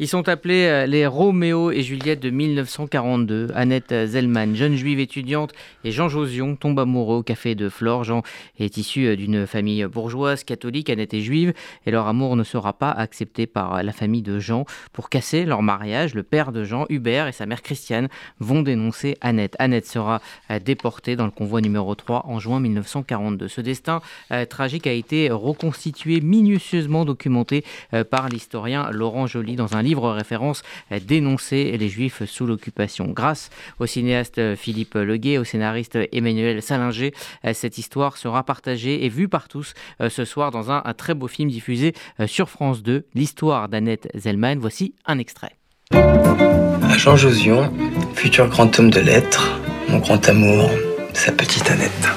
Ils sont appelés euh, les Roméo et Juliette de 1942. Annette Zellman, jeune juive étudiante, et Jean Josion tombent amoureux au café de Flore. Jean est issu euh, d'une famille bourgeoise catholique, Annette est juive, et leur amour ne sera pas accepté par la famille de Jean. Pour casser leur mariage, le père de Jean, Hubert, et sa mère Christiane vont dénoncer Annette. Annette sera euh, déportée dans le convoi numéro 3 en juin 1942. Ce destin tragique a été reconstitué, minutieusement documenté par l'historien Laurent Joly dans un livre référence dénoncer les juifs sous l'occupation. Grâce au cinéaste Philippe Leguet, au scénariste Emmanuel Salinger, cette histoire sera partagée et vue par tous euh, ce soir dans un, très beau film diffusé euh, sur France 2, l'histoire d'Annette Zellman. Voici un extrait. Jean Josion, futur grand homme de lettres, mon grand amour, sa petite Annette.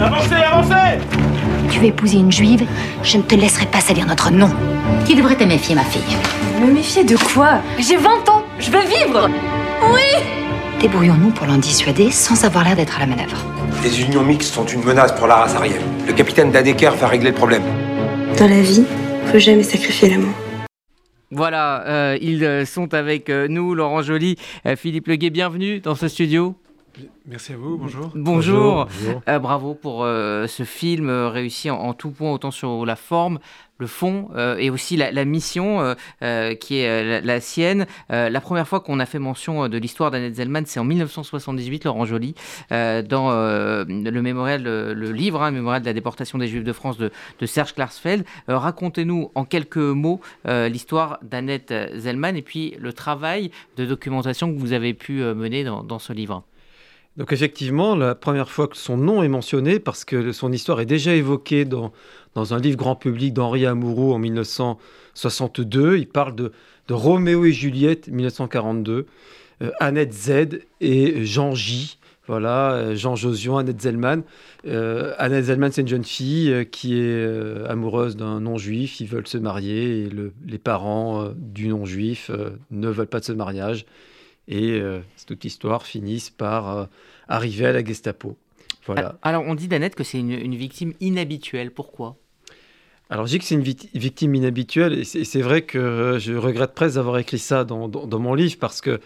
Avancez, avancez Tu veux épouser une juive Je ne te laisserai pas salir notre nom. Tu devrais te méfier, ma fille. Me méfier de quoi? J'ai 20 ans, je veux vivre Oui Débrouillons-nous pour l'en dissuader sans avoir l'air d'être à la manœuvre. Les unions mixtes sont une menace pour la race aryenne. Le capitaine Dadeker va régler le problème. Dans la vie, faut jamais sacrifier l'amour. Voilà, euh, ils euh, sont avec euh, nous, Laurent Joly, Philippe Leguet, bienvenue dans ce studio. Merci à vous, bonjour. Bonjour, bravo pour ce film réussi en, tout point, autant sur la forme, le fond euh, et aussi la, mission euh, euh, qui est la, sienne. la première fois qu'on a fait mention de l'histoire d'Annette Zellman, c'est en 1978, Laurent Joly, dans le mémorial, le, livre, hein, mémorial de la déportation des Juifs de France de, Serge Klarsfeld. Racontez-nous en quelques mots l'histoire d'Annette Zellman et puis le travail de documentation que vous avez pu mener dans ce livre. Donc effectivement, la première fois que son nom est mentionné, parce que son histoire est déjà évoquée dans, un livre grand public d'Henri Amouroux en 1962, il parle de, de Roméo et Juliette 1942, euh, Annette Z et Jean J. Voilà, euh, Jean Josion, Annette Zellman. Euh, Annette Zellman, c'est une jeune fille qui est amoureuse d'un non-juif. Ils veulent se marier et les parents du non-juif ne veulent pas de ce mariage et euh, toute l'histoire finisse par euh, arriver à la Gestapo. Voilà. Alors on dit d'Annette que c'est une, victime inhabituelle. Pourquoi? Alors, je dis que c'est une victime inhabituelle, et c'est vrai que je regrette presque d'avoir écrit ça dans, mon livre, parce que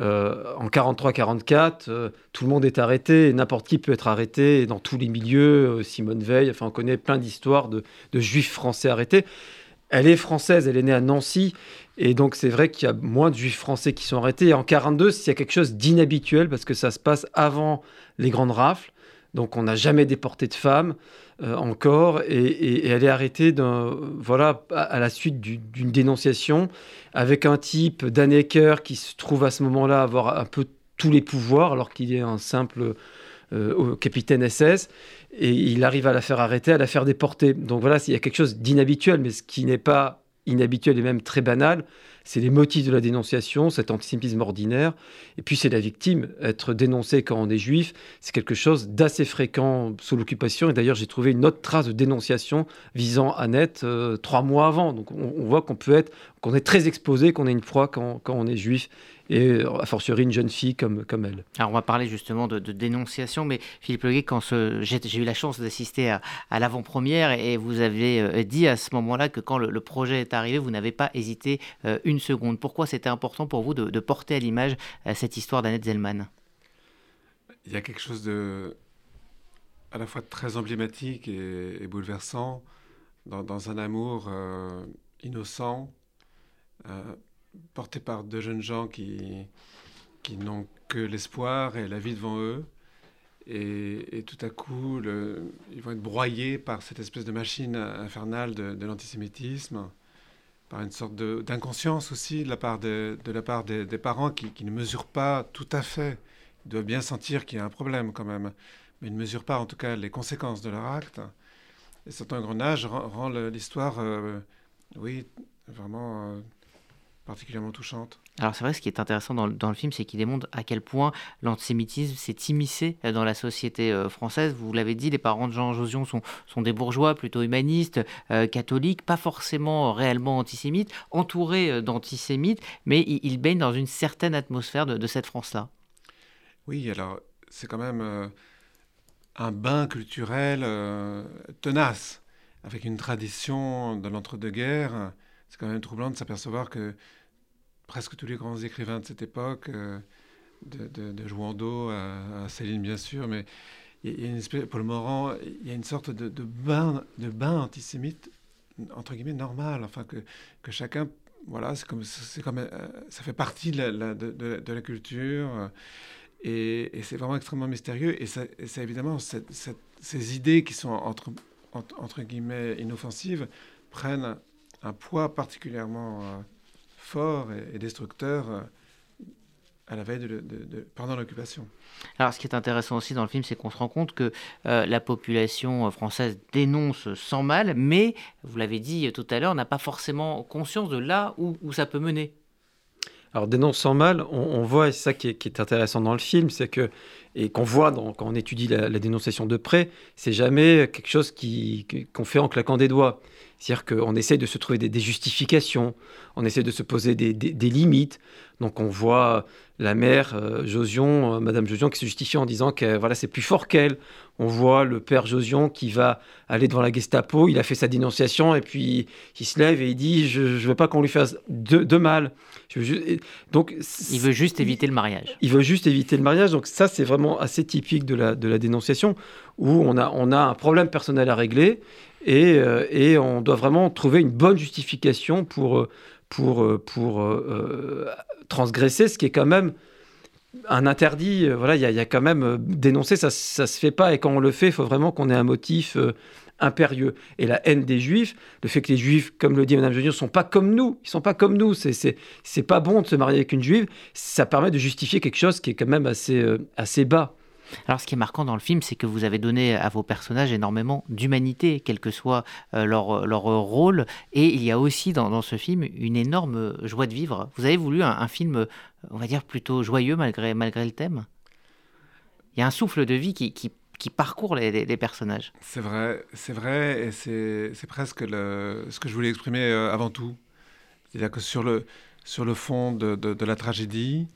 euh, en 43-44, tout le monde est arrêté, n'importe qui peut être arrêté, dans tous les milieux, Simone Veil, enfin, on connaît plein d'histoires de, de, juifs français arrêtés. Elle est française, elle est née à Nancy, et donc, c'est vrai qu'il y a moins de juifs français qui sont arrêtés. Et en 42, il y a quelque chose d'inhabituel parce que ça se passe avant les grandes rafles. Donc, on n'a jamais déporté de femmes euh, encore. Et, elle est arrêtée voilà, à, la suite d'une dénonciation avec un type, Dannecker, qui se trouve à ce moment-là avoir un peu tous les pouvoirs alors qu'il est un simple euh, capitaine SS. Et il arrive à la faire arrêter, à la faire déporter. Donc voilà, il y a quelque chose d'inhabituel, mais ce qui n'est pas inhabituel et même très banal, c'est les motifs de la dénonciation, cet antisémitisme ordinaire, et puis c'est la victime. Être dénoncé quand on est juif, c'est quelque chose d'assez fréquent sous l'occupation, et d'ailleurs j'ai trouvé une autre trace de dénonciation visant Annette euh, trois mois avant. Donc on, voit qu'on peut être, qu'on est très exposé, qu'on est une proie quand, quand on est juif, et a fortiori une jeune fille comme, comme elle. Alors on va parler justement de, dénonciation, mais Philippe Leguet, quand j'ai eu la chance d'assister à, l'avant-première et vous avez euh, dit à ce moment-là que quand le, projet est arrivé, vous n'avez pas hésité euh, une seconde. Pourquoi c'était important pour vous de, porter à l'image euh, cette histoire d'Annette Zellman? Il y a quelque chose de à la fois très emblématique et, bouleversant dans, un amour innocent portés par deux jeunes gens qui, qui n'ont que l'espoir et la vie devant eux. Et, tout à coup, ils vont être broyés par cette espèce de machine infernale de, l'antisémitisme, par une sorte d'inconscience aussi de la part, de, de la part des, parents qui, qui, ne mesurent pas tout à fait. Ils doivent bien sentir qu'il y a un problème quand même, mais ils ne mesurent pas en tout cas les conséquences de leur acte. Et cet engrenage rend, rend l'histoire, euh, oui, vraiment euh, particulièrement touchante. Alors c'est vrai, ce qui est intéressant dans, le film, c'est qu'il démontre à quel point l'antisémitisme s'est immiscé euh, dans la société euh, française. Vous l'avez dit, les parents de Jean Josion sont, sont des bourgeois plutôt humanistes, euh, catholiques, pas forcément réellement antisémites, entourés d'antisémites, mais ils, baignent dans une certaine atmosphère de, cette France-là. Oui, alors c'est quand même un bain culturel tenace, avec une tradition de l'entre-deux-guerres c'est quand même troublant de s'apercevoir que presque tous les grands écrivains de cette époque, de, de, de Jouando à, Céline bien sûr, mais il y a une espèce, Paul Morand, il y a une sorte de, bain, antisémite entre guillemets normal, enfin que, chacun, voilà, c'est comme, comme, ça fait partie de la, culture. Et, c'est vraiment extrêmement mystérieux. Et c'est évidemment ces idées qui sont entre, entre, guillemets inoffensives prennent un poids particulièrement euh, fort et, destructeur euh, à la veille de, pendant l'occupation. Alors, ce qui est intéressant aussi dans le film, c'est qu'on se rend compte que euh, la population française dénonce sans mal, mais, vous l'avez dit tout à l'heure, n'a pas forcément conscience de là où, où ça peut mener. Alors, dénonce sans mal, on, voit, et c'est ça qui est, qui est, intéressant dans le film, c'est que, et qu'on voit dans, quand on étudie la, dénonciation de près, c'est jamais quelque chose qu'on fait en claquant des doigts. C'est-à-dire qu'on essaie de se trouver des, justifications, on essaie de se poser des, limites. Donc on voit la mère euh, Josion, euh, Madame Josion, qui se justifie en disant que voilà, c'est plus fort qu'elle. On voit le père Josion qui va aller devant la Gestapo, il a fait sa dénonciation et puis il se lève et il dit Je ne veux pas qu'on lui fasse de, mal. Donc, il veut juste éviter le mariage. Il veut juste éviter le mariage. Donc ça, c'est vraiment assez typique de la, dénonciation, où on a, un problème personnel à régler et, euh, et, on doit vraiment trouver une bonne justification pour, euh, euh, transgresser ce qui est quand même un interdit. Voilà, il y, y, a quand même dénoncer, ça ne se fait pas. Et quand on le fait, il faut vraiment qu'on ait un motif impérieux. Et la haine des juifs, le fait que les juifs, comme le dit Mme ne sont pas comme nous. Ils sont pas comme nous. C'est pas bon de se marier avec une juive. Ça permet de justifier quelque chose qui est quand même assez, assez bas. Alors ce qui est marquant dans le film, c'est que vous avez donné à vos personnages énormément d'humanité, quel que soit euh, leur, leur, rôle. Et il y a aussi dans, ce film une énorme joie de vivre. Vous avez voulu un, film, on va dire, plutôt joyeux malgré, malgré le thème? Il y a un souffle de vie qui, qui, parcourt les, personnages. C'est vrai, c'est vrai, et c'est presque le, ce que je voulais exprimer euh, avant tout. C'est-à-dire que sur le, sur le fond de, de, la tragédie,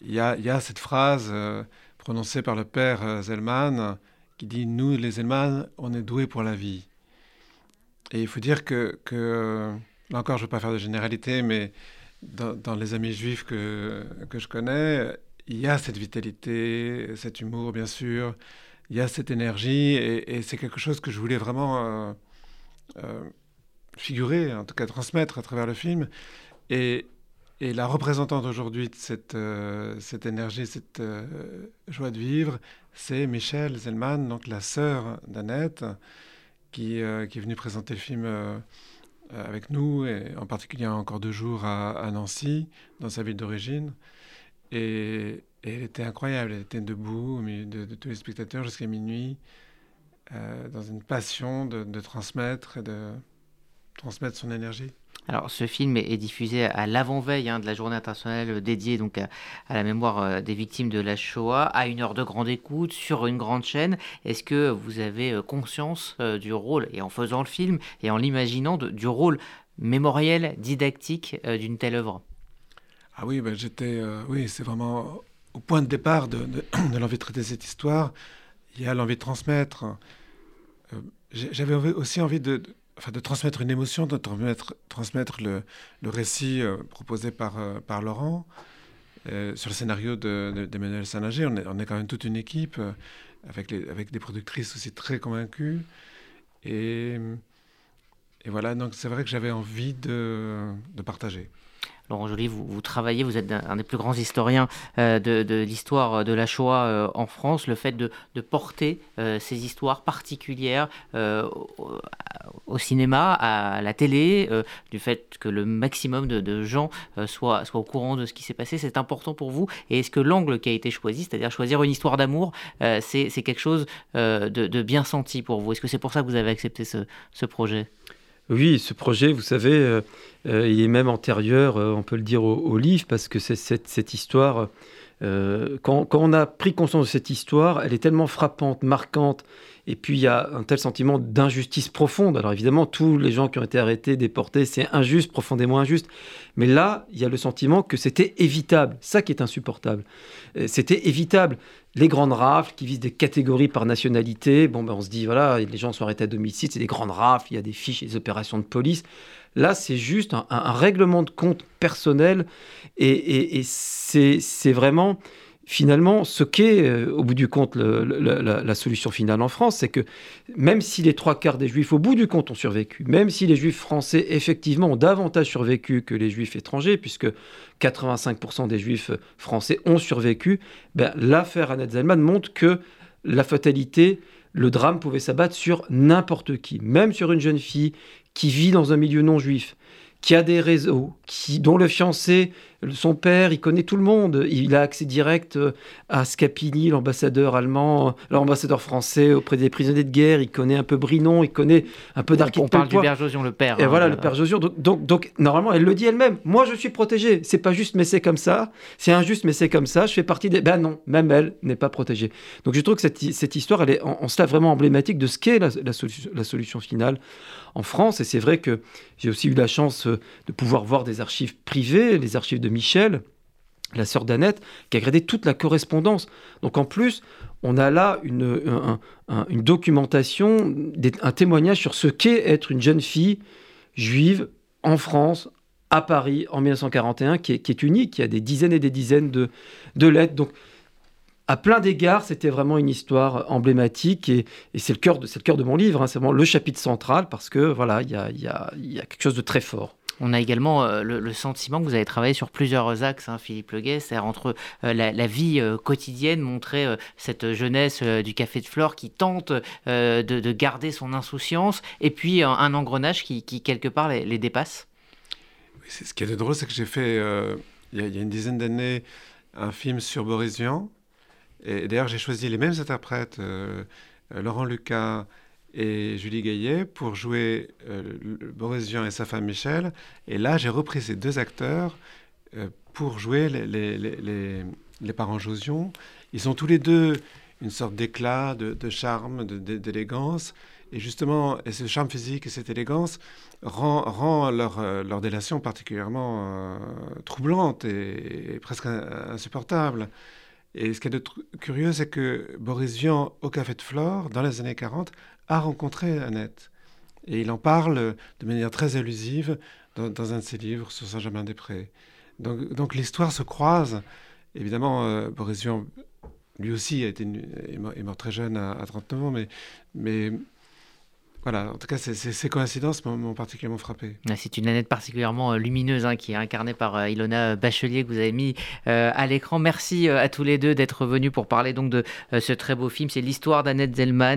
il y a, y a, cette phrase... Euh, prononcé par le père euh, Zellman, qui dit Nous, les Zellman, on est doués pour la vie. Et il faut dire que, que là encore, je ne veux pas faire de généralité, mais dans, les amis juifs que, que je connais, il y a cette vitalité, cet humour, bien sûr, il y a cette énergie, et, c'est quelque chose que je voulais vraiment euh, euh, figurer, en tout cas transmettre à travers le film. Et, la représentante aujourd'hui de cette, euh, énergie, cette joie de vivre, c'est Michelle Zellman, donc la sœur d'Annette, qui, est venue présenter le film avec nous, et en particulier encore deux jours à, Nancy, dans sa ville d'origine. Elle était incroyable, elle était debout au milieu de, tous les spectateurs jusqu'à minuit, dans une passion de, de transmettre et de transmettre son énergie. Alors, ce film est diffusé à l'avant-veille hein, de la journée internationale dédiée donc à, la mémoire euh, des victimes de la Shoah, à une heure de grande écoute, sur une grande chaîne. Est-ce que vous avez euh, conscience euh, du rôle, et en faisant le film, et en l'imaginant, du rôle mémoriel, didactique d'une telle œuvre? Ah oui, ben j'étais, oui, c'est vraiment au point de départ de, l'envie de traiter cette histoire. Il y a l'envie de transmettre. J'avais aussi envie de enfin, de transmettre une émotion, de transmettre, le, récit euh, proposé par, euh, par Laurent. Euh, sur le scénario d'Emmanuel de, Saint-Lager, on on est, quand même toute une équipe avec, les, avec des productrices aussi très convaincues. Et, et voilà, donc c'est vrai que j'avais envie de, de partager. Laurent Joly, vous, travaillez, vous êtes un, des plus grands historiens euh, de, l'histoire de la Shoah euh, en France. Le fait de, porter euh, ces histoires particulières au, cinéma, à la télé, du fait que le maximum de, gens soient, au courant de ce qui s'est passé, c'est important pour vous. Et est-ce que l'angle qui a été choisi, c'est-à-dire choisir une histoire d'amour, c'est quelque chose de, bien senti pour vous? Est-ce que c'est pour ça que vous avez accepté ce projet? Oui, ce projet, vous savez, euh, euh, il est même antérieur, euh, on peut le dire, au, livre, parce que c'est cette, histoire, quand, on a pris conscience de cette histoire, elle est tellement frappante, marquante, et puis il y a un tel sentiment d'injustice profonde. Alors évidemment, tous les gens qui ont été arrêtés, déportés, c'est injuste, profondément injuste. Mais là, il y a le sentiment que c'était évitable. Ça qui est insupportable. C'était évitable. Les grandes rafles qui visent des catégories par nationalité. Bon, ben on se dit, voilà, les gens sont arrêtés à domicile, c'est des grandes rafles, il y a des fiches, des opérations de police. Là, c'est juste un, règlement de compte personnel et, c'est vraiment finalement, ce qu'est, euh, au bout du compte, la, solution finale en France, c'est que même si les trois quarts des juifs, au bout du compte, ont survécu, même si les juifs français, effectivement, ont davantage survécu que les juifs étrangers, puisque 85% des juifs français ont survécu, ben, l'affaire Annette Zellman montre que la fatalité, le drame pouvait s'abattre sur n'importe qui, même sur une jeune fille qui vit dans un milieu non juif, qui a des réseaux, qui, dont le fiancé, son père, il connaît tout le monde. Il a accès direct euh, à Scapini, l'ambassadeur allemand, l'ambassadeur français auprès des prisonniers de guerre. Il connaît un peu Brinon, il connaît un peu d'Arquette On parle du père Josion, le père. Et hein, voilà, le père Josion. Donc, donc, donc, normalement, elle le dit elle-même. Moi, je suis protégée. C'est pas juste, mais c'est comme ça. C'est injuste, mais c'est comme ça. Je fais partie des. Ben non, même elle n'est pas protégée. Donc, je trouve que cette, cette histoire, elle est en, en cela vraiment emblématique de ce qu'est la, la, solution, la solution finale en France. Et c'est vrai que j'ai aussi eu la chance de pouvoir voir des archives privées, les archives de Michel, la sœur d'Annette, qui a gradé toute la correspondance. Donc en plus, on a là une, un, un, une documentation, un témoignage sur ce qu'est être une jeune fille juive en France, à Paris, en 1941, qui est, unique, qui a des dizaines et des dizaines de, lettres. Donc à plein d'égards, c'était vraiment une histoire emblématique et, c'est le cœur de, le cœur de mon livre. Hein, c'est vraiment le chapitre central parce que voilà, il y a, y, a, y a quelque chose de très fort. On a également euh, le, sentiment que vous avez travaillé sur plusieurs axes, hein, Philippe Leguet, c'est-à-dire entre euh, la, la, vie euh, quotidienne, montrer cette jeunesse du Café de Flore qui tente de, de, garder son insouciance, et puis un, engrenage qui, quelque part, les, dépasse. Ce qui est drôle, c'est que j'ai fait, il y, y, a une dizaine d'années, un film sur Boris Vian, et d'ailleurs j'ai choisi les mêmes interprètes, Laurent Lucas, et Julie Gaillet pour jouer euh, Boris Vian et sa femme Michel. Et là, j'ai repris ces deux acteurs euh, pour jouer les, les, les, parents Josion. Ils ont tous les deux une sorte d'éclat, de, charme, d'élégance. Et justement, ce charme physique et cette élégance rend, rend leur, euh, leur délation particulièrement troublante et, et presque insupportable. Et ce qui est de curieux, c'est que Boris Vian, au Café de Flore, dans les années 40, a rencontré Annette. Et il en parle de manière très allusive dans, un de ses livres sur Saint-Germain-des-Prés. Donc, donc l'histoire se croise. Évidemment, euh, Boris Vian, lui aussi, a été, est, mort, très jeune, à, à 39 ans, mais, mais voilà, en tout cas, ces coïncidences m'ont particulièrement frappé. C'est une Annette particulièrement euh, lumineuse hein, qui est incarnée par euh, Ilona Bachelier que vous avez mis euh, à l'écran. Merci à tous les deux d'être venus pour parler donc de ce très beau film. C'est l'histoire d'Annette Zellman.